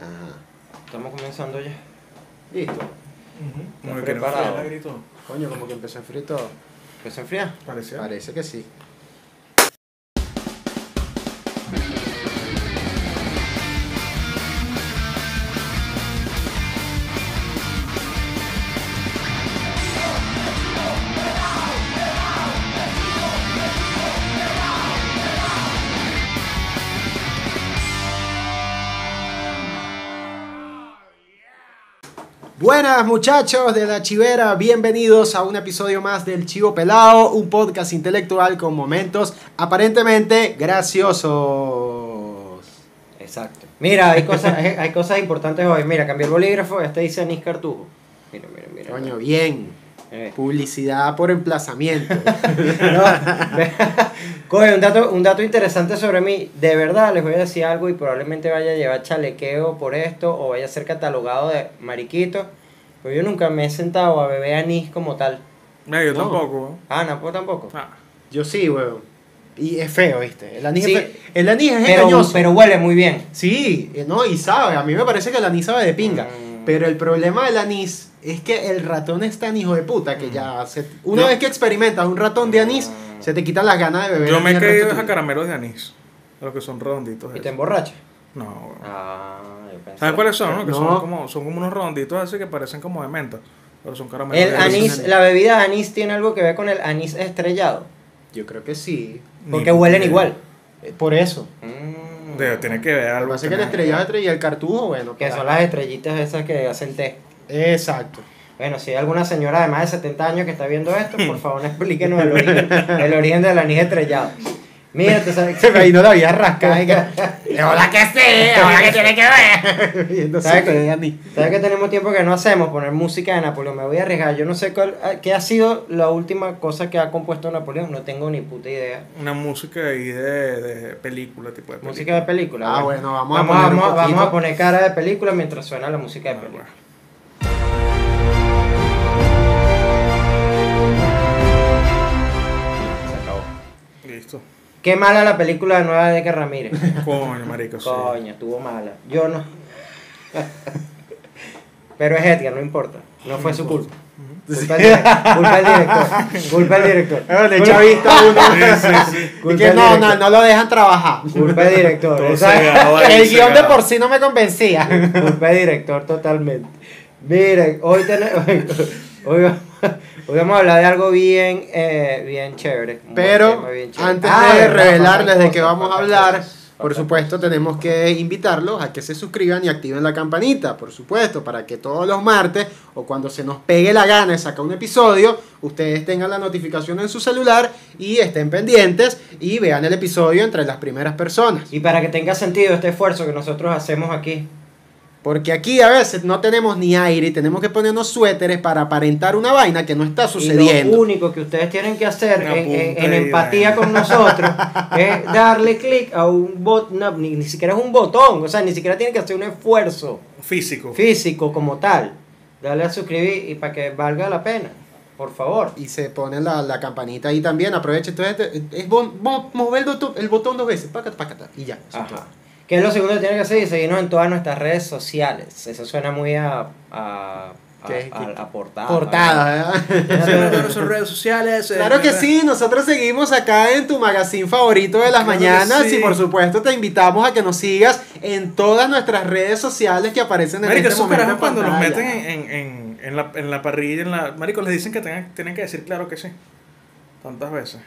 Ajá. Estamos comenzando ya. Listo. Como que preparado? queremos freír grito. Coño, como que empezó a enfriar todo. ¿Que se enfría? Parecía. Parece que sí. Buenas muchachos de la Chivera, bienvenidos a un episodio más del Chivo Pelado, un podcast intelectual con momentos aparentemente graciosos. Exacto. Mira, hay cosas, hay hay cosas importantes hoy. Mira, cambié el bolígrafo. Este dice Anís Cartujo. Mira, mira, mira. Coño, bien. Eh. Publicidad por emplazamiento. Coño, un dato, un dato interesante sobre mí. De verdad, les voy a decir algo y probablemente vaya a llevar chalequeo por esto o vaya a ser catalogado de mariquito. Pero yo nunca me he sentado a beber anís como tal. Mira, yo No. tampoco. Ah, no, pues tampoco. ¿no? Ah, Yo sí, weón. Y es feo, ¿viste? El anís, Sí. es, fe- el anís es Pero, engañoso. pero huele muy bien. Sí, eh, no, y sabe. A mí me parece que el anís sabe de pinga. Mm. Pero el problema del anís es que el ratón es tan hijo de puta que ya se- una Yo- vez que experimentas un ratón de anís, Mm. se te quitan las ganas de beber. yo me he caído a caramelos de anís. de Los que son redonditos. Y te esos. emborracha. No, weón. Ah, pensé. ¿Sabes cuáles son? No? Que No. Son, como, son como unos redonditos así que parecen como de menta. Pero son caramelos El anís, la bebida de anís tiene algo que ver con el anís estrellado. Yo creo que sí. Porque Ni- huelen igual. Eh, Por eso. Mm. Debe, tiene que ver que algo. es que el estrellado y el cartujo, bueno. Que para- son las estrellitas esas que hacen té. Exacto. Bueno, si hay alguna señora de más de 70 años que está viendo esto, por favor explíquenos el origen, el origen del anís estrellado. Mira, tú sabes Se me vino la vida rascada. y que- Hola que sí, hola que tiene que ver. ¿Sabes de anís. ¿Sabes que tenemos tiempo que no hacemos? Poner música de Napoleón. Me voy a arriesgar. Yo no sé cuál, ah, qué ha sido la última cosa que ha compuesto Napoleón. No tengo ni puta idea. Una música ahí de, de película, tipo de película. Música de película. Ah, bueno, vamos a vamos, poner un vamos, a poner cara de película mientras suena la música de Ah, película. bueno. Se acabó. Listo. Qué mala la película nueva de que Ramírez. Coño, marico, sí. Coño, estuvo mala. Yo no. Pero es Edgar, no importa. No fue su culpa. Culpa del, culpa del director. Culpa del director. Culpa- chavista uno. Sí, que no, no, no lo dejan trabajar. Culpa del director. El guion de por sí no me convencía. Culpa del director totalmente. Miren, hoy tenemos. Hoy, vamos- hoy vamos a hablar de algo bien, eh, bien chévere. Pero tema bien chévere. antes Ah, de revelarles de qué vamos a hablar, por supuesto tenemos que invitarlos a que se suscriban y activen la campanita, por supuesto, para que todos los martes o cuando se nos pegue la gana de sacar un episodio, ustedes tengan la notificación en su celular y estén pendientes y vean el episodio entre las primeras personas. Y para que tenga sentido este esfuerzo que nosotros hacemos aquí. Porque aquí a veces no tenemos ni aire y tenemos que ponernos suéteres para aparentar una vaina que no está Y sucediendo. lo único que ustedes tienen que hacer en, en- en y empatía con nosotros es darle clic a un botón, ni, ni siquiera es un botón, o sea, ni siquiera tienen que hacer un esfuerzo Físico. físico como tal. Darle a suscribir y para que valga la pena, por favor. Y se pone la, la campanita ahí también, aprovecha. Entonces, te- es bon- bon- mover el botón, el botón dos veces, pácata, pácata, y ya. Ajá. Que es lo segundo que tienen que hacer y seguirnos en todas nuestras redes sociales. Eso suena muy a, a, a, ¿Qué? a- a portada. Portada, ¿verdad? En nuestras redes sociales. eh, Claro que ¿verdad? sí, nosotros seguimos acá en tu magazine favorito de las Claro mañanas sí. y por supuesto te invitamos a que nos sigas en todas nuestras redes sociales que aparecen en Marico, este momento en cuando los pantalla. meten en, en, en, en la, en la parrilla, en la... Marico, les dicen que tengan, tienen que decir claro que sí. Tantas veces.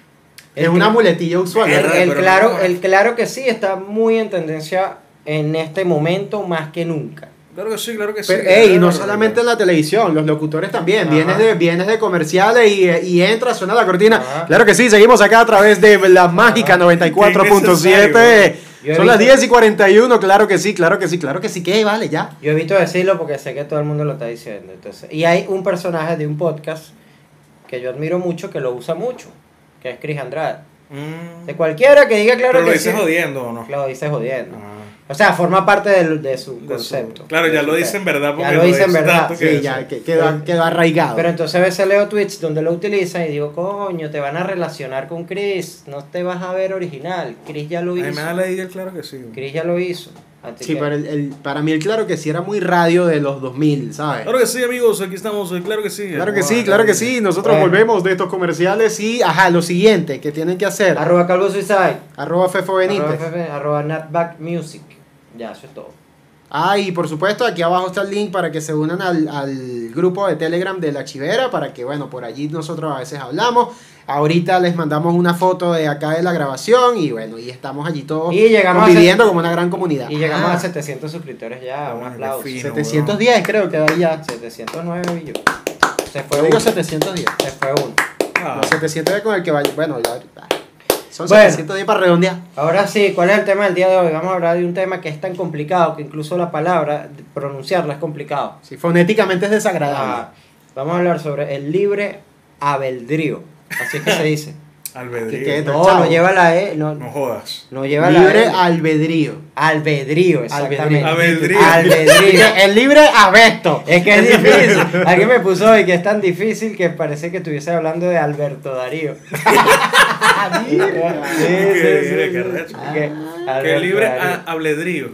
Es una muletilla usual. El, el claro, el claro que sí está muy en tendencia en este momento más que nunca. Claro que sí, claro que sí. Pero, ey, y no Claro, solamente en la televisión, los locutores también. Ajá. Vienes de, vienes de comerciales y, y entra, suena la cortina. Ajá. Claro que sí, seguimos acá a través de la mágica Ajá. 94.7. Yo he Son las visto- 10 y 41, claro que sí, claro que sí, claro que sí. ¿Qué? Vale, ya. Yo evito decirlo porque sé que todo el mundo lo está diciendo. Entonces, y hay un personaje de un podcast que yo admiro mucho que lo usa mucho, que es Chris Andrade. Mm. De cualquiera que diga claro Pero lo que dices sí, jodiendo o no. Lo dice jodiendo. Ah. O sea, forma parte del- de su De su- concepto. claro, ya lo dice en verdad. Ya porque lo dice en dice verdad, que Sí, ya, que- quedó, quedó arraigado. Pero entonces a veces leo tweets donde lo utilizan y digo, coño, te van a relacionar con Chris, no te vas a ver original. Chris ya lo hizo. me da la idea, claro que sí. Chris ya lo hizo. Así Sí, que- pero el, el- para mí el claro que sí era muy radio de los 2000, ¿sabes? Claro que sí, amigos, aquí estamos, eh, claro que sí. Claro que Wow, sí, claro que sí. Nosotros Bueno. volvemos de estos comerciales y, ajá, lo siguiente que tienen que hacer. Arroba Calvo Suicide. Arroba Fefo Benítez. Arroba, Natback Music. Ya, eso es todo. Ah, y por supuesto, aquí abajo está el link para que se unan al, al grupo de Telegram de la Chivera, para que, bueno, por allí nosotros a veces hablamos. Ahorita les mandamos una foto de acá de la grabación y, bueno, y estamos allí todos Y llegamos conviviendo como una gran comunidad. Y llegamos Ah, a 700 suscriptores ya. Ah, Un aplauso. fino. 710 creo que ahí ya. 709 billones. Se fue Yo uno. digo 710. Se fue uno. Ah, Los 710 con el que vaya. Bueno, ya. ah, Son Bueno. 710 para redondear. Ahora sí, ¿cuál es el tema del día de hoy? Vamos a hablar de un tema que es tan complicado que incluso la palabra, pronunciarla es complicado. Sí, fonéticamente es desagradable. Ah, vamos a hablar sobre el libre albedrío. Así es que se dice. albedrío. ¿Qué- qué? No, no lleva la E, no, No jodas. no lleva Libre la E. albedrío. Albedrío, exactamente. Albedrío. Albedrío. El libre abesto. Es que es difícil. Alguien me puso hoy que es tan difícil que parece que estuviese hablando de Alberto Darío. Sí, sí. Que libre albedrío.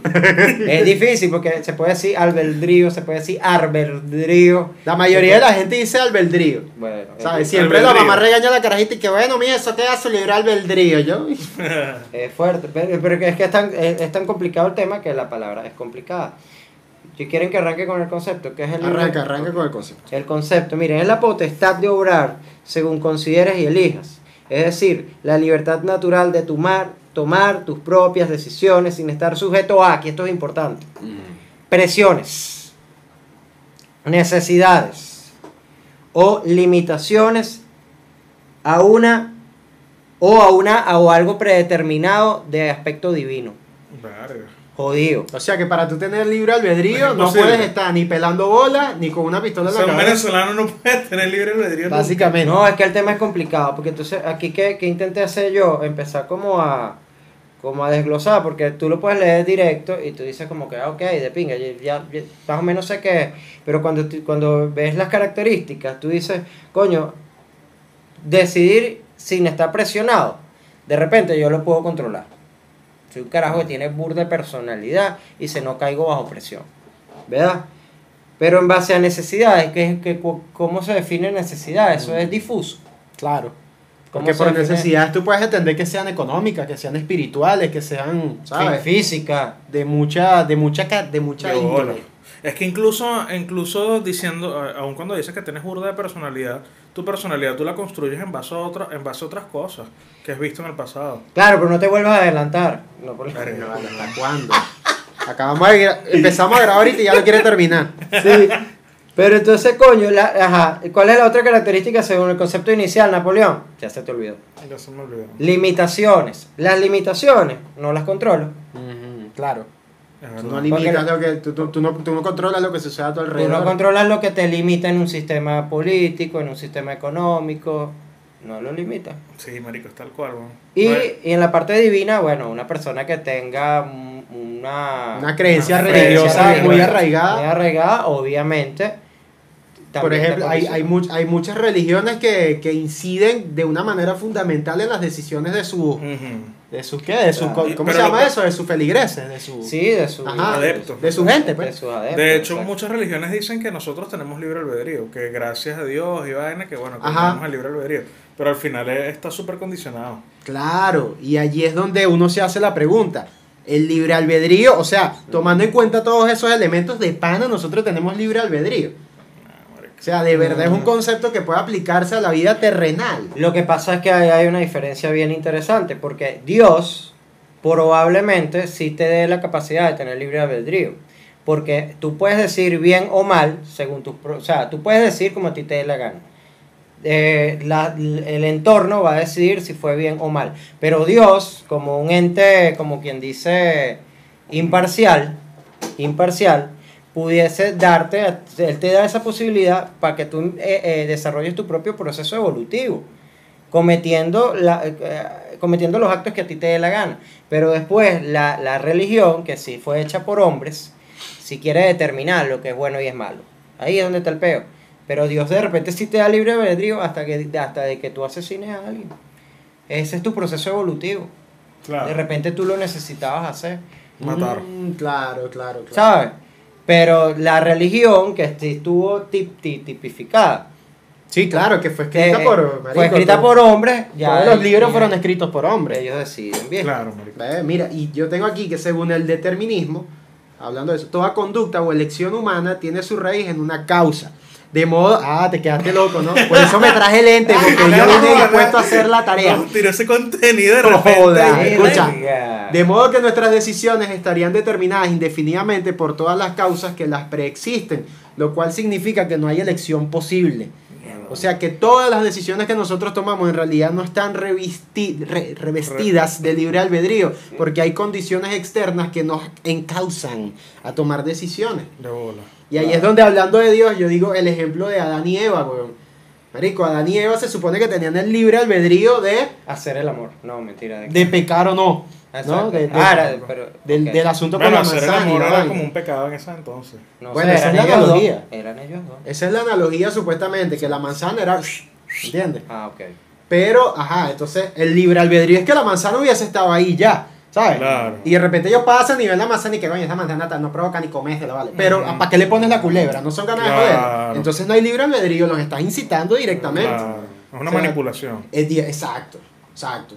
Es difícil porque se puede decir albedrío, se puede decir arbedrío. La mayoría de la gente dice albedrío. Bueno, ¿Sabes? es, Siempre la mamá regaña a la carajita y que bueno, mira, eso queda su libre albedrío. Yo, es fuerte, pero, pero que es que es tan, es, es tan complicado el tema que la palabra es complicada. Si quieren que arranque con el concepto, que es el arranca, arranca con el concepto. El concepto, miren, es la potestad de obrar según consideres y elijas. Es decir, la libertad natural de tomar, tomar tus propias decisiones sin estar sujeto a, aquí esto es importante, presiones, necesidades o limitaciones a una o a una o algo predeterminado de aspecto divino. Verga. Jodido. O sea que para tú tener libre albedrío no puedes estar ni pelando bola ni con una pistola O en sea, la un cabeza. venezolano no puede tener libre albedrío. nunca. Básicamente. No, es que el tema es complicado, porque entonces aquí que, que intenté hacer yo, empezar como a como a desglosar, porque tú lo puedes leer directo y tú dices como que, ah, ok, de pinga, ya, ya- ya más o menos sé qué es, pero cuando, tú- cuando ves las características, tú dices, coño, decidir sin estar presionado, de repente yo lo puedo controlar. Soy un carajo que tiene burda personalidad y se no caigo bajo presión, ¿verdad? Pero en base a necesidades, que, que, ¿cómo se define necesidad? Eso es difuso. Claro. ¿Cómo Porque por necesidades tú puedes entender que sean económicas, que sean espirituales, que sean, ¿sabes? Física. De mucha, de mucha, de mucha índole. Es que incluso, incluso diciendo, aun cuando dices que tienes burda de personalidad, tu personalidad tú la construyes en base a, otra, en base a otras cosas que has visto en el pasado. Claro, pero no te vuelvas a adelantar. No, por- Verga. No, ¿Hasta cuándo? Acabamos de empezamos a grabar ahorita y ya lo quiere terminar. Sí. Pero entonces, coño, la, ajá, ¿cuál es la otra característica según el concepto inicial, Napoleón? Ya se te olvidó. Ya se me olvidó. Limitaciones. Las limitaciones no las controlo. Claro. Tú no limitas lo que tú, tú- tú no, tú no controlas lo que sucede a tu Tú alrededor. no controlas lo que te limita en un sistema político, en un sistema económico. No lo limita. Sí, marico, es tal cual. weón. Y, y en la parte divina, bueno, una persona que tenga un- una, Una creencia Una religiosa creencia muy arraigada. muy arraigada, obviamente. Por ejemplo, hay, hay, much- hay muchas religiones que, que inciden de una manera fundamental en las decisiones de su... ¿De sus qué? De sus, Claro. ¿Cómo Pero se llama eso? De sus feligreses, de su... Sí, de su Ajá, adeptos. de su gente, de pues. sus adeptos, De hecho, exacto. muchas religiones dicen que nosotros tenemos libre albedrío, que gracias a Dios y vaina, que bueno, que Ajá. tenemos el libre albedrío. Pero al final eh, está súper condicionado. Claro, y allí es donde uno se hace la pregunta. El libre albedrío, o sea, tomando en cuenta todos esos elementos de pana, nosotros tenemos libre albedrío. O sea, de verdad es un Mm. concepto que puede aplicarse a la vida terrenal. Lo que pasa es que hay, hay una diferencia bien interesante, porque Dios probablemente sí te dé la capacidad de tener libre albedrío. Porque tú puedes decir bien o mal, según tus... O sea, tú puedes decir como a ti te dé la gana. Eh, la- el entorno va a decidir si fue bien o mal. Pero Dios, como un ente, como quien dice, imparcial, imparcial, pudiese darte, él te da esa posibilidad para que tú eh, eh, desarrolles tu propio proceso evolutivo, cometiendo, la, eh, cometiendo los actos que a ti te dé la gana. Pero después la, la religión, que sí fue hecha por hombres, si quiere determinar lo que es bueno y es malo. Ahí es donde está el peo. Pero Dios de repente sí te da libre albedrío hasta, que, hasta de que tú asesines a alguien. Ese es tu proceso evolutivo. Claro. De repente tú lo necesitabas hacer. matar. Mm, claro, claro, claro. ¿sabes? Pero la religión que estuvo tip- ti- tipificada, Sí, claro, que fue escrita eh, por. fue marico, escrita todo- por hombres, ya Todos los libros fueron escritos por hombres. Ellos deciden bien. Claro, marico. Ve, Mira, y yo tengo aquí que según el determinismo, hablando de eso, toda conducta o elección humana tiene su raíz en una causa. De modo, ah, te quedaste loco, ¿no? Por eso me traje lente, porque yo vine dispuesto a hacer la tarea. No, tiró ese contenido de repente. joda, escucha. De modo que nuestras decisiones estarían determinadas indefinidamente por todas las causas que las preexisten, lo cual significa que no hay elección posible. O sea que todas las decisiones que nosotros tomamos en realidad no están revisti- re- revestidas de libre albedrío, porque hay condiciones externas que nos encausan a tomar decisiones. De bola. Y ahí es donde hablando de Dios, yo digo el ejemplo de Adán y Eva, weón. Marico, Adán y Eva se supone que tenían el libre albedrío de, Hacer el amor. No, mentira. de pecar o no. Exacto. ¿no? De- de- Ah, era- pero, del, ok. del asunto Bueno, con la hacer el manzana. y amor era como un pecado en ese entonces. No Bueno, esa es la dos. analogía. Eran ellos dos. Esa es la analogía supuestamente, que la manzana era... ¿Entiendes? Ah, ok. Pero, ajá, entonces el libre albedrío es que la manzana hubiese estado ahí ya, ¿sabes? Claro. Y de repente ellos pasan y ven la manzana y que, coño, esa manzana no provoca ni comésela, ¿vale? Pero. ¿para qué le pones la culebra? No son ganas de joder. Entonces no hay libre albedrío, los estás incitando directamente. Claro. Es una O sea, manipulación. Es di- exacto, exacto.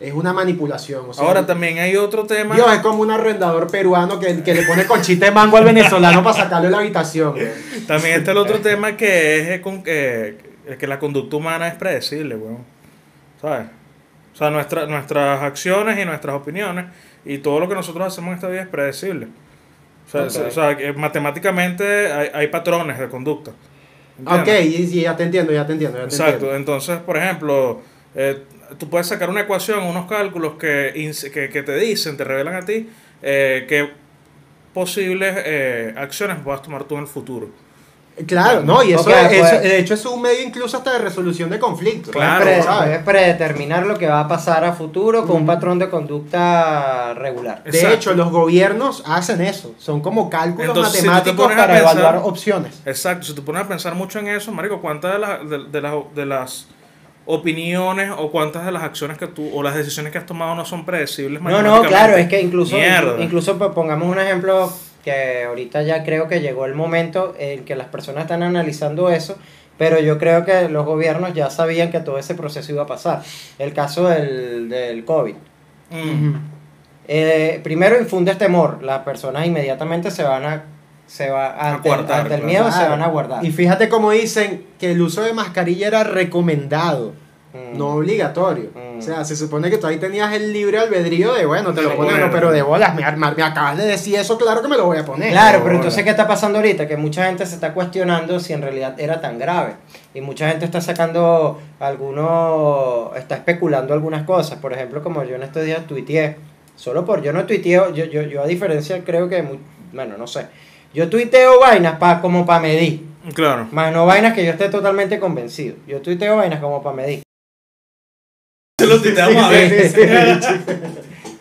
Es una manipulación. o sea, Ahora también hay otro tema. Dios es como un arrendador peruano que, que le pone conchita de mango al venezolano para sacarle la habitación. güey. También está el otro tema que es eh, con, que, que la conducta humana es predecible, weón. ¿Sabes? O sea, nuestra, nuestras acciones y nuestras opiniones y todo lo que nosotros hacemos en esta vida es predecible. O sea, Ok. o sea, que matemáticamente hay, hay patrones de conducta. Ok, ¿Entiendes? y, y ya te entiendo, ya te entiendo. Ya te Exacto. entiendo. Entonces, por ejemplo, eh, tú puedes sacar una ecuación, unos cálculos que, que, que te dicen, te revelan a ti eh, qué posibles eh, acciones vas a tomar tú en el futuro. Claro, no, y eso, Ok, eso- pues- de hecho es un medio incluso hasta de resolución de conflictos. Claro, Puedes, pre- predeterminar lo que va a pasar a futuro con un patrón de conducta regular. De hecho, los gobiernos hacen eso. Son como cálculos Entonces, matemáticos para pensar- evaluar opciones. Exacto, si te pones a pensar mucho en eso, Marico, ¿cuántas de, las de, de las, de las opiniones o cuántas de las acciones que tú o las decisiones que has tomado no son predecibles? No, no, claro, es que incluso, Mierda. incluso pues, pongamos un ejemplo que ahorita ya creo que llegó el momento en que las personas están analizando eso, pero yo creo que los gobiernos ya sabían que todo ese proceso iba a pasar. El caso del, del COVID. Mm, Eh, primero infunde temor, las personas inmediatamente se van a, se va, ante, guardar, ante el claro. miedo se van a guardar. Y fíjate cómo dicen que el uso de mascarilla era recomendado, Mm. no obligatorio. Mm. O sea, se supone que tú ahí tenías el libre albedrío de, bueno, te lo pones, no, pero de bolas, me, me- me acabas de decir eso, claro que me lo voy a poner. Claro, pero entonces, ¿qué está pasando ahorita? Que mucha gente se está cuestionando si en realidad era tan grave. Y mucha gente está sacando algunos, está especulando algunas cosas. Por ejemplo, como yo en estos días tuiteé, solo por, yo no tuiteo, yo, yo, yo a diferencia creo que, bueno, no sé. Yo tuiteo vainas pa, como para medir, Claro. más no vainas que yo esté totalmente convencido. Yo tuiteo vainas como para medir. Se lo tuiteamos a Sí, ver. sí, sí.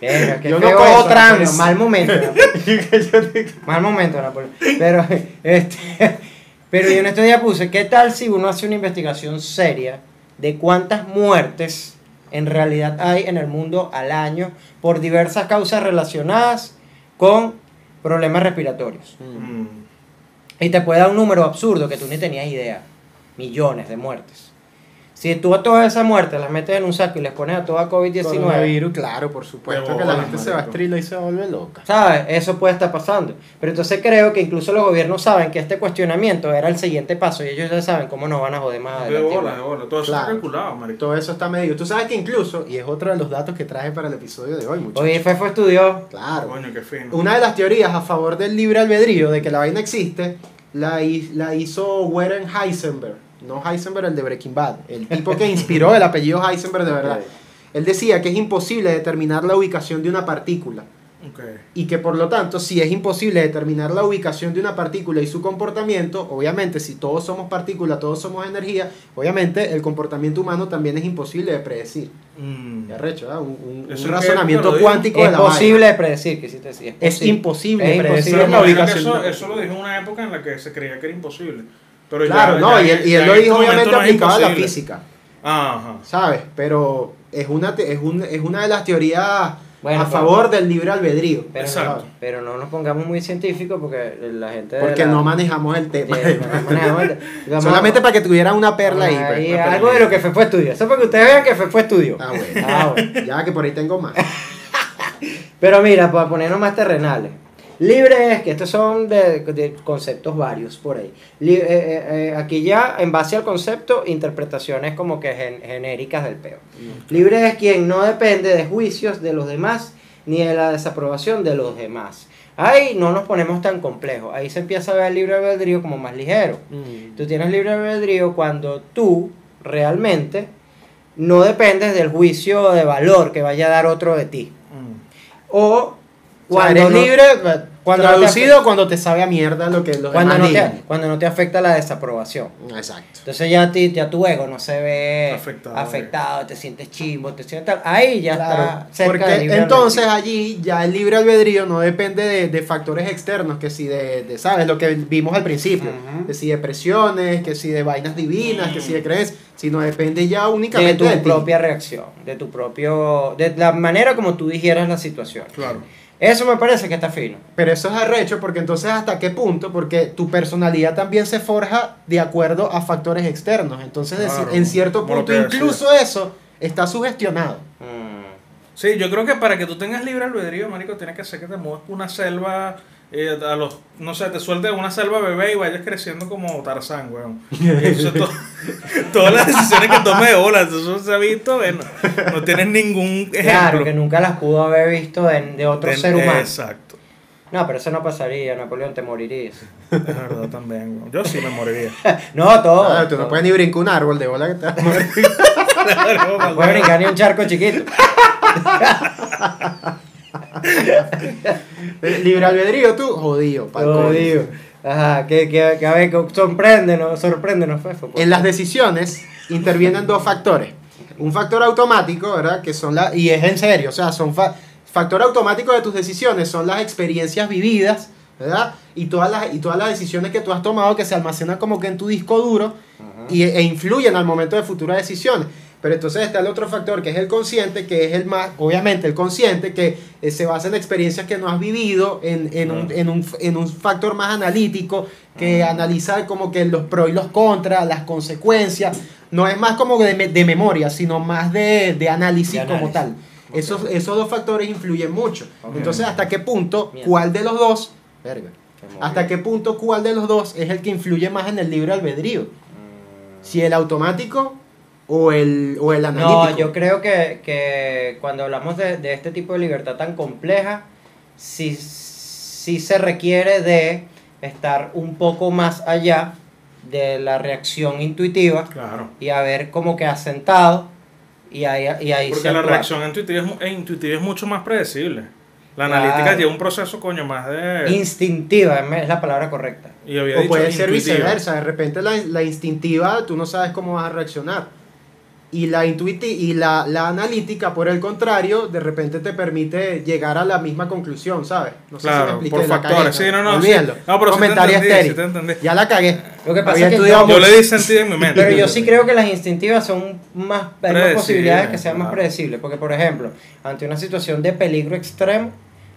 Verga, qué Yo no cojo trans. Mal momento. Napoleón. Mal momento, Napoleón. Pero, este, pero yo en estos días puse, ¿qué tal si uno hace una investigación seria de cuántas muertes en realidad hay en el mundo al año por diversas causas relacionadas con problemas respiratorios? Mm. Y te puede dar un número absurdo que tú ni tenías idea. Millones de muertes. Si tú a todas esas muertes las metes en un saco y les pones a toda COVID-19, Coronavirus, claro, por supuesto De que la gente se va a estrila y se vuelve loca. ¿Sabes? Eso puede estar pasando. Pero entonces creo que incluso los gobiernos saben que este cuestionamiento era el siguiente paso y ellos ya saben cómo nos van a joder más De adelante. bola, de bola. Todo eso Claro. está calculado, marico. Todo eso está medido. Tú sabes que incluso, y es otro de los datos que traje para el episodio de hoy, muchachos. Oye, Fefo estudió. Claro. Coño, qué fino. Una de las teorías a favor del libre albedrío, de que la vaina existe, la, la hizo Warren Heisenberg. No Heisenberg, el de Breaking Bad. El tipo que inspiró el apellido Heisenberg de verdad. Él decía que es imposible determinar la ubicación de una partícula. Ok. Y que por lo tanto, si es imposible determinar la ubicación de una partícula y su comportamiento, obviamente si todos somos partículas, todos somos energía, obviamente el comportamiento humano también es imposible de predecir. Mm. Ya recho, ¿verdad? Un, un- un que razonamiento cuántico de Es la posible vaina. de predecir, quisiste decir. Es posible. imposible Es predecir imposible. la Pero imagino que ubicación. Eso, eso lo dijo en una época en la que se creía que era imposible. Pero Claro, ya- no, ya- y él, y lo dijo obviamente no aplicado a la física, Ajá. ¿sabes? Pero es una, es, un- es una de las teorías Bueno, a pero- favor del libre albedrío. Pero, Exacto. no, pero no nos pongamos muy científicos porque la gente. Porque la- no manejamos el tema. Sí, no manejamos el- digamos, Solamente para que tuvieran una perla ahí. pues, ahí, una perla algo de lo que fue fue estudio. Eso para que ustedes vean que fue fue estudio. Ah, bueno. Ah, bueno. Ya que por ahí tengo más. Pero mira, para ponernos más terrenales. Libre es que estos son de, de conceptos varios por ahí. Eh, eh, eh, aquí ya, en base al concepto, interpretaciones como que gen- genéricas del peo. Libre es quien no depende de juicios de los demás ni de la desaprobación de los demás. Ahí no nos ponemos tan complejos. Ahí se empieza a ver el libre albedrío como más ligero. Tú tienes libre albedrío cuando tú realmente no dependes del juicio de valor que vaya a dar otro de ti. Mm. O Cuando cuando eres no- libre, cuando cuando no traducido, cuando te sabe a mierda lo que los cuando demás no, te, cuando no te afecta la desaprobación. Exacto. Entonces ya, a ti, ya tu ego no se ve Afectado, afectado, te sientes chimbo, te sientes tal. Ahí ya Claro, está cerca porque libre entonces allí ya el libre albedrío no depende de, de factores externos, que si de, de, ¿sabes? Lo que vimos al principio, Ujú. que si de presiones, que si de vainas divinas, que si de creencias, sino depende ya de únicamente tu de, ti. propia reacción, de tu propio, de la manera como tú digieras la situación. Claro. Eso me parece que está fino. Pero eso es arrecho porque entonces hasta qué punto, porque tu personalidad también se forja de acuerdo a factores externos. Entonces Claro, en cierto punto incluso eso está sugestionado. Mm. Sí, yo creo que para que tú tengas libre albedrío, marico, tienes que hacer que te muevas una selva, eh, a los, no sé, te sueltes en una selva bebé y vayas creciendo como Tarzán, weón. Y eso to- todas las decisiones que tomes de bolas, eso se ha visto, bueno, no tienes ningún ejemplo. Claro, que nunca las pudo haber visto de, de otro De- ser humano. Exacto. No, pero eso no pasaría, Napoleón, te morirías. Es verdad también, weón. Yo sí me moriría. No, todo. Ah, tú no puedes ni brincar un árbol de bola que te vas a morir. No puedes brincar ni un charco chiquito. Libre albedrío tú, jodido. pa'l coño. digo. Ajá, que, que, que a ver, sorpréndenos, sorpréndenos, Fefo. por En las decisiones intervienen dos factores. Un factor automático, ¿verdad? Que son la, y es en serio, o sea, son fa- factor automático de tus decisiones, son las experiencias vividas, ¿verdad? Y todas las, y todas las decisiones que tú has tomado que se almacenan como que en tu disco duro y, e influyen al momento de futuras decisiones. Pero entonces está el otro factor que es el consciente, que es el más, obviamente el consciente, que eh, se basa en experiencias que no has vivido, en, en, un, en, un, en un factor más analítico, que analiza como que los pros y los contras, las consecuencias. No es más como de, de memoria, sino más de, de análisis, De como tal. Esos, esos dos factores influyen mucho. Entonces, ¿hasta qué punto, cuál de los dos, verga, Qué hasta qué punto, cuál de los dos es el que influye más en el libre albedrío? Mm. Si el automático o el, o el analítico. No, yo creo que, que cuando hablamos de, de este tipo de libertad tan compleja, sí, sí se requiere de estar un poco más allá de la reacción intuitiva Claro. y haber como que asentado y ahí, y ahí Porque se la reacción intuitiva es, e intuitiva es mucho más predecible. La Claro. analítica lleva un proceso, coño, más de... instintiva es la palabra correcta. y había O dicho puede ser intuitiva. viceversa, de repente la, la instintiva tú no sabes cómo vas a reaccionar. Y la y la, la analítica, por el contrario, de repente te permite llegar a la misma conclusión, ¿sabes? No sé Claro, si me expliqué, por la factores. Sí, no, no, sí. No, pero sí te Comentario entendí, estéril. sí te entendí. Ya la cagué. Lo que pasa Había es que Yo mucho. le di sentido en mi mente. Pero yo sí creo que las instintivas son más, hay más posibilidades que sean más claro. predecibles. Porque, por ejemplo, ante una situación de peligro extremo,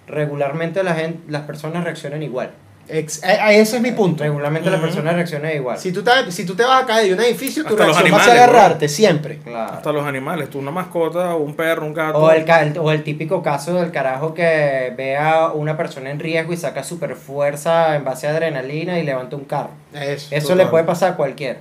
regularmente la gente, las personas reaccionan igual. Ex- eh, eh, ese es mi punto. Regularmente las Ujú. personas reaccionan igual. Si tú, te, si tú te vas a caer de un edificio, tu Hasta los reacción va a agarrarte siempre. Claro. Hasta los animales, tú una mascota, un perro, un gato. O el, o el típico caso del carajo que ve a una persona en riesgo y saca super fuerza en base a adrenalina y levanta un carro. Eso. Eso Total. le puede pasar a cualquiera.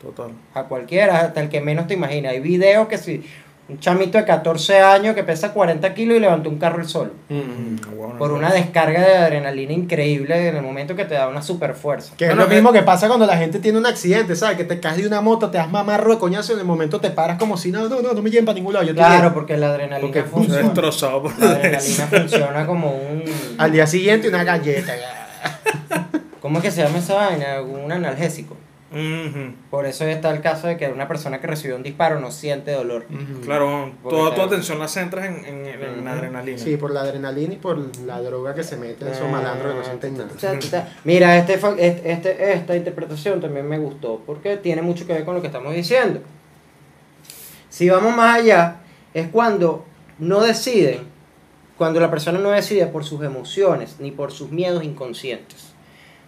Total. A cualquiera, hasta el que menos te imagina. Hay videos que si un chamito de 14 años que pesa 40 kilos y levantó un carro él solo. Mm. Mm, bueno, Por una descarga de adrenalina increíble en el momento que te da una super fuerza. Que Bueno, es lo eh, mismo que pasa cuando la gente tiene un accidente, ¿sabes? Que te caes de una moto, te das mamarro de coñazo y en el momento te paras como si no, no, no, no me lleven para ningún lado. Yo Claro, llevo. porque la adrenalina Porque, funciona. Destrozado por La adrenalina funciona como un. Al día siguiente una galleta. ¿Cómo es que se llama esa vaina? Un analgésico. Ujú. Por eso está el caso de que una persona que recibió un disparo no siente dolor. Claro, Porque toda tu te- atención la centras en, en, en la Ujú. adrenalina. Sí, por la adrenalina y por la droga que se meten esos malandros que no sienten nada. Ta, ta, ta. Mira, este, este- esta interpretación también me gustó porque tiene mucho que ver con lo que estamos diciendo. Si vamos más allá, es cuando no deciden cuando la persona no decide por sus emociones ni por sus miedos inconscientes.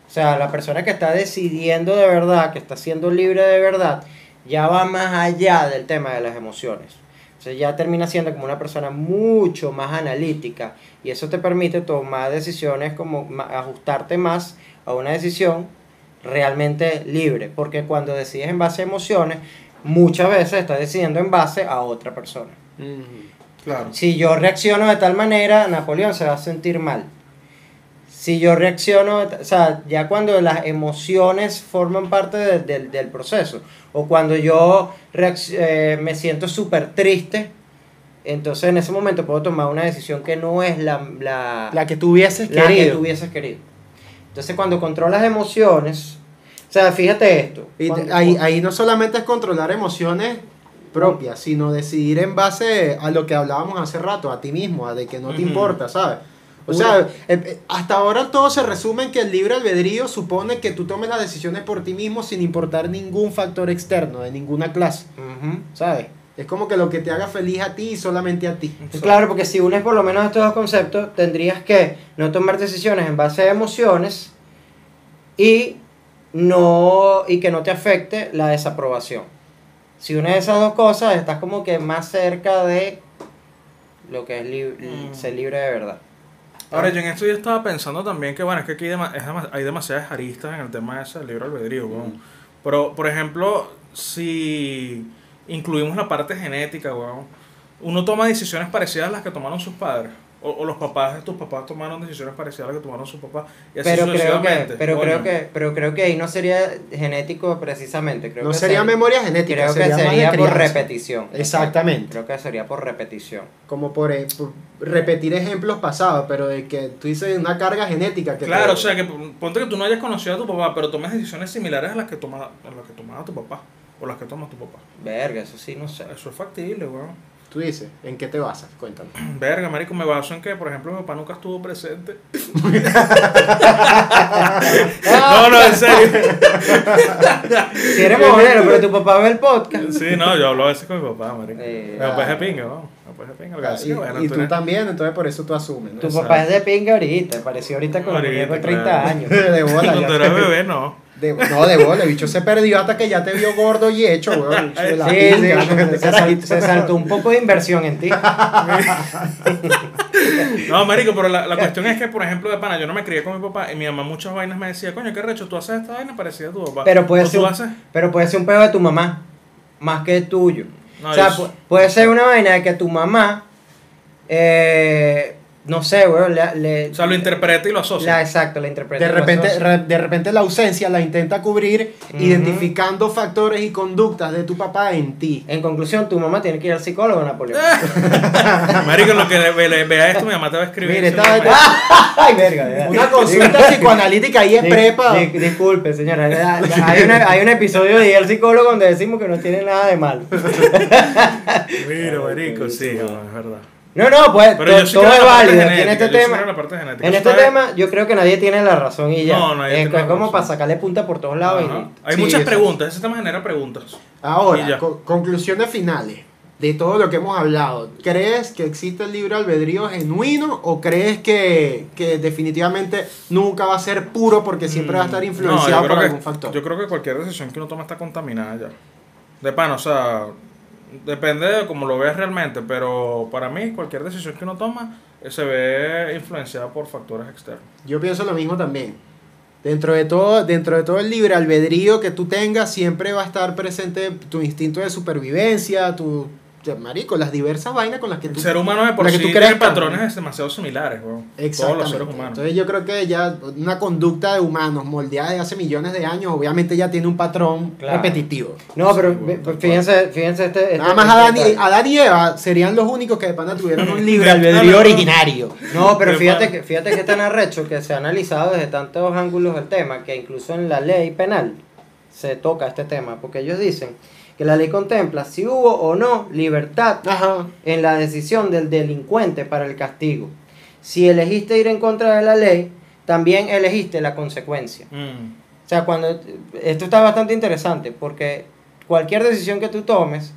O sea, la persona que está decidiendo de verdad, que está siendo libre de verdad, ya va más allá del tema de las emociones. O sea, ya termina siendo como una persona mucho más analítica y eso te permite tomar decisiones como ajustarte más a una decisión realmente libre, porque cuando decides en base a emociones, muchas veces estás decidiendo en base a otra persona. Claro. Si yo reacciono de tal manera, Napoleón se va a sentir mal. Si yo reacciono, de o sea, ya cuando las emociones forman parte de- del- del proceso, o cuando yo eh, me siento súper triste, entonces en ese momento puedo tomar una decisión que no es la, la, La que tuvieses la que querido. tú hubieses querido. Entonces cuando controlas emociones, o sea, fíjate esto. Y te- cuando- ahí, ahí no solamente es controlar emociones propias, sino decidir en base a lo que hablábamos hace rato, a ti mismo, a de que no te Ujú. importa, ¿sabes? O sea, eh, eh, hasta ahora todo se resume en que el libre albedrío supone que tú tomes las decisiones por ti mismo sin importar ningún factor externo de ninguna clase. ¿sabes? Es como que lo que te haga feliz a ti y solamente a ti. Claro, porque si unes por lo menos estos dos conceptos, tendrías que no tomar decisiones en base a emociones y no y que no te afecte la desaprobación. Si unes esas dos cosas, estás como que más cerca de lo que es li- Mm. ser libre de verdad. Ahora, yo en esto yo estaba pensando también que, bueno, es que aquí hay demasiadas aristas en el tema ese del libre albedrío, weón. Pero, por ejemplo, si incluimos la parte genética, weón, uno toma decisiones parecidas a las que tomaron sus padres. O, o los papás de tus papás tomaron decisiones parecidas a las que tomaron sus papás. Y así Pero creo que pero creo que pero creo que ahí no sería genético precisamente, creo no que sería ser- memoria genética, Creo que sería, por repetición. Exactamente. Creo que sería por repetición. Como por, eh, por repetir ejemplos pasados, pero de que tú dices una carga genética que Claro, te- o sea, que ponte que tú no hayas conocido a tu papá, pero tomes decisiones similares a las que toma, a las que tomaba tu papá. O las que toma tu papá. Verga, eso sí no sé. Eso es factible, weón. Tú dices, ¿en qué te basas? Cuéntame. Verga, marico, me baso en que, por ejemplo, mi papá nunca estuvo presente. no, no, en serio. Si eres mojonero, pero tu papá ve el podcast. Sí, no, yo hablo a veces con mi papá, marico. Eh, mi papá es de pinga, ¿no? Mi papá es de pinga. Es y bueno, y tú tú eres- también, entonces por eso tú asumes. ¿no? Tu Exacto. papá es de pinga ahorita, pareció ahorita con Ahorita, muñeco de 30 claro. años. de bola, Cuando ya era te- bebé, no. De- no, de bola, el bicho se perdió hasta que ya te vio gordo y hecho, weón. Sí, pinga, sí, ¿no? se, sal- se saltó un poco de inversión en ti. No, marico, pero la, la cuestión es que, por ejemplo, de pana, yo no me crié con mi papá y mi mamá muchas vainas me decía, coño, qué recho, tú haces esta vaina parecida a tu papá. Pero puede, ser tú un, haces... pero puede ser un pedo de tu mamá, más que tuyo. No, o sea, yo- puede ser una vaina de que tu mamá, eh, no sé, weón, le, le- O sea, lo interpreta y lo asocia. la, exacto, la interpreta. De y lo repente, re- de repente la ausencia la intenta cubrir identificando factores y conductas de tu papá en ti. En conclusión, tu mamá tiene que ir al psicólogo, Napoleón. Marico, lo que le- le- vea esto, mi mamá te va a escribir. Mire, estaba- Ay, verga. Una consulta psicoanalítica ahí es Di- prepa. di- disculpe, señora. Hay, una- hay un episodio de Ir al psicólogo donde decimos que no tiene nada de malo. Mira, marico, sí, no, es verdad. No, no, pues Pero to- yo sí todo creo es en la parte válido. Aquí en genética, este yo sí tema, creo en la parte genética. en Eso este está- tema, yo creo que nadie tiene la razón y ya. No, nadie es, tiene es como razón. para sacarle punta por todos lados. y Ajá. Hay Sí, muchas eso. preguntas, ese tema genera preguntas. Y Ahora, ya. co- conclusiones finales de todo lo que hemos hablado. ¿Crees que existe el libre albedrío genuino o crees que, que definitivamente nunca va a ser puro porque siempre va a estar Mm, influenciado no, yo por algún que, factor? Yo creo que cualquier decisión que uno toma está contaminada ya. De pan, o sea, depende de cómo lo veas realmente, pero para mí cualquier decisión que uno toma eh, se ve influenciada por factores externos. Yo pienso lo mismo también. Dentro de todo, dentro de todo el libre albedrío que tú tengas, siempre va a estar presente tu instinto de supervivencia, tu marico, las diversas vainas con las que El tú ser humano de por las que sí tú tiene crees, patrones demasiado similares. Todos los Exactamente. seres humanos. Entonces yo creo que ya una conducta de humanos moldeada de hace millones de años, obviamente ya tiene un patrón Claro. repetitivo. No, pero Sí, bueno, tal fíjense, fíjense este, este- Nada más Adán y, detalle. Adán y Eva serían los únicos que de pana tuvieron un libre No, albedrío no, no. originario. No, pero fíjate que, fíjate que es tan arrecho que se ha analizado desde tantos ángulos el tema que incluso en la ley penal se toca este tema, porque ellos dicen que la ley contempla si hubo o no libertad Ajá. en la decisión del delincuente para el castigo. Si elegiste ir en contra de la ley, también elegiste la consecuencia. Mm. O sea, cuando esto está bastante interesante porque cualquier decisión que tú tomes,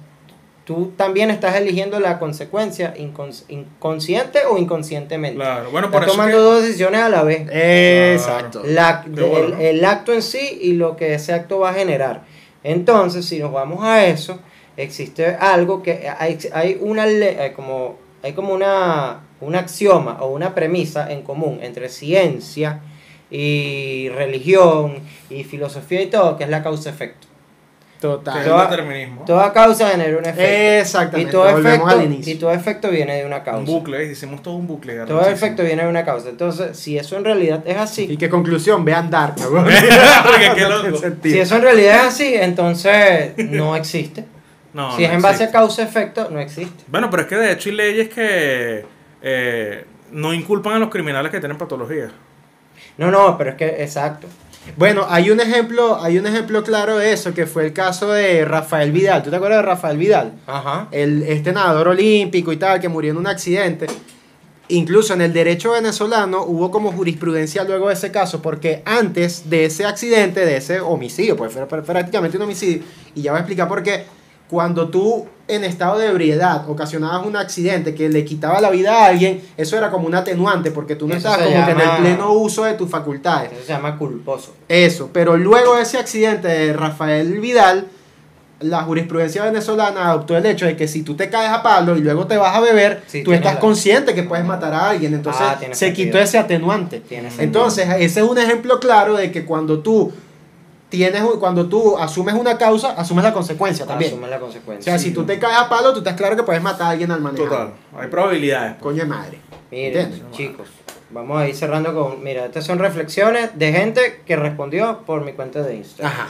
tú también estás eligiendo la consecuencia incons- inconsciente o inconscientemente. Claro, bueno, por estás eso tomando que- dos decisiones a la vez. Exacto. La- Qué bueno, el, ¿no? el acto en sí y lo que ese acto va a generar. Entonces, si nos vamos a eso, existe algo que hay, hay una hay como hay como una un axioma o una premisa en común entre ciencia y religión y filosofía y todo, que es la causa-efecto. Total. Toda- determinismo. Toda causa genera un efecto. Exactamente. Y todo, efecto, al inicio. y todo efecto viene de una Un causa. bucle, hicimos todo un bucle. Todo efecto viene de una causa. Entonces, si eso en realidad es Y así, qué conclusión, vean Dark. si eso en realidad es así, entonces no existe. No, si no es en base a causa-efecto, no existe. Bueno, pero es que de hecho hay leyes que eh, no inculpan a los criminales que tienen patologías. No, no, pero es que, exacto. Bueno, hay un ejemplo, hay un ejemplo claro de eso, que fue el caso de Rafael Vidal. ¿Tú te acuerdas de Rafael Vidal? Ajá. El, este nadador olímpico y tal, que murió en un accidente. Incluso en el derecho venezolano hubo como jurisprudencia luego de ese caso, porque antes de ese accidente, de ese homicidio, pues fue pr- prácticamente un homicidio, y ya voy a explicar por qué, cuando tú en estado de ebriedad ocasionabas un accidente que le quitaba la vida a alguien, eso era como un atenuante, porque tú no Eso estabas como que en el pleno uso de tus facultades. Eso se llama culposo. Eso, pero luego de ese accidente de Rafael Vidal, la jurisprudencia venezolana adoptó el hecho de que si tú te caes a palo y luego te vas a beber, Sí, tú estás la- consciente que puedes matar a alguien, entonces Ah, se sentido. quitó ese atenuante. Entonces, ese es un ejemplo claro de que cuando tú tienes un- cuando tú asumes una causa, asumes la consecuencia también. Asume la O consecuencia. sea, si tú te caes a palo, tú estás claro que puedes matar a alguien al manejar. Total. Hay probabilidades. pues. Coño de madre. Miren, chicos, vamos a ir cerrando con. Mira, estas son reflexiones de gente que respondió por mi cuenta de Instagram. Ajá.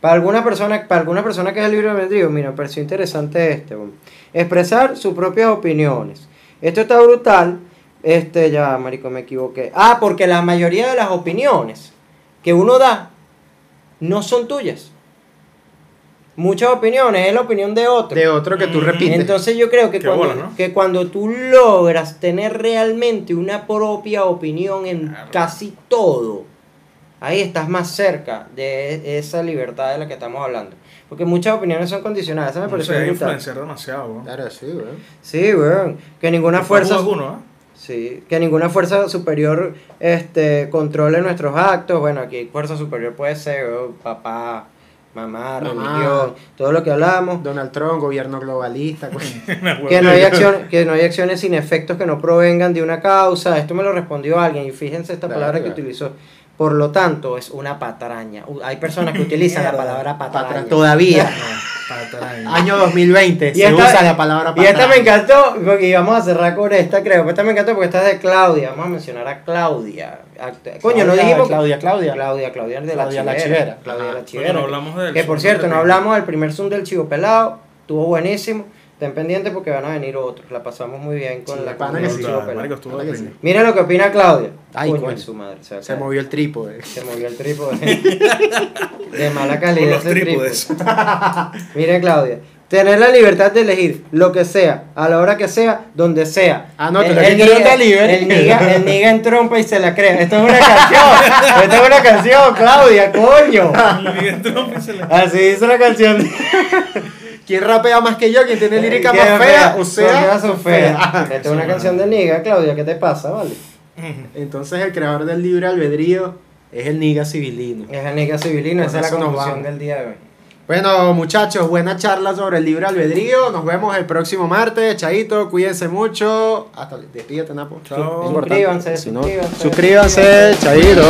Para alguna persona, para alguna persona que es el libre albedrío, mira, me pareció interesante este. bueno. Expresar sus propias opiniones. Esto está brutal. Este, ya, marico, me equivoqué. Ah, porque la mayoría de las opiniones que uno da no son tuyas. Muchas opiniones es la opinión de otro. De otro que tú Mm, repites. Entonces yo creo que Qué cuando, bola, ¿no? que cuando tú logras tener realmente una propia opinión en Claro. casi todo, ahí estás más cerca de esa libertad de la que estamos hablando. Porque muchas opiniones son condicionadas, eso me No parece sé, brutal. influenciar demasiado. weón. Claro, sí, güey. Sí, weón. Que ninguna fuerza... Sí, que ninguna fuerza superior este, controle nuestros actos. Bueno, aquí fuerza superior puede ser weón, papá, mamá, Mamá. religión, todo lo que hablamos. Donald Trump, gobierno globalista. pues. Que no, hay acción, que no hay acciones sin efectos que no provengan de una causa. Esto me lo respondió alguien y fíjense esta palabra que utilizó. Por lo tanto, es una patraña. Hay personas que utilizan la palabra patraña. Patra- todavía. Patraña. Año 2020. Y se esta- usa la palabra Y esta me encantó, porque íbamos a cerrar con esta, creo. Esta me encantó porque esta es de Claudia. Vamos a mencionar a Claudia. Coño, no Claudia, dijimos. Claudia, Claudia. Claudia, Claudia de Claudia la la Chivera. Chivera. Claudia la Bueno, Chivera. no hablamos del Que por cierto, no hablamos del primer Zoom del Chivo Pelado. Estuvo buenísimo. Estén pendientes porque van a venir otros. La pasamos muy bien con Sí, la pana que sí. Estuvo que sí. Mira lo que opina Claudia. Ay, Coño, coño. en su madre. Se, movió el trípode. Se movió el trípode. de mala Con calidad los ese trípode. trípodes. Mira Claudia. Tener la libertad de elegir lo que sea, a la hora que sea, donde sea. Ah, no, te el, lo el niga- el niga, el niga en trompa y se la cree. Esto es una canción. Esto es una canción, Claudia, coño. Miguel Trump y se le- Así dice la canción. ¿Quién rapea más que yo? ¿Quién tiene lírica Qué más fea? O sea, son feas. fea. Esta es una canción de niga, Claudia. ¿Qué te pasa, vale? Entonces el creador del libre albedrío es el niga civilino. Es el niga civilino. Esa es la conclusión del día de hoy. Bueno, muchachos, buena charla sobre el libre albedrío. Nos vemos el próximo martes. Chaito, cuídense mucho. Hasta despídete, Napo. Chao. Suscríbanse, Si no, suscríbanse. suscríbanse, chaito.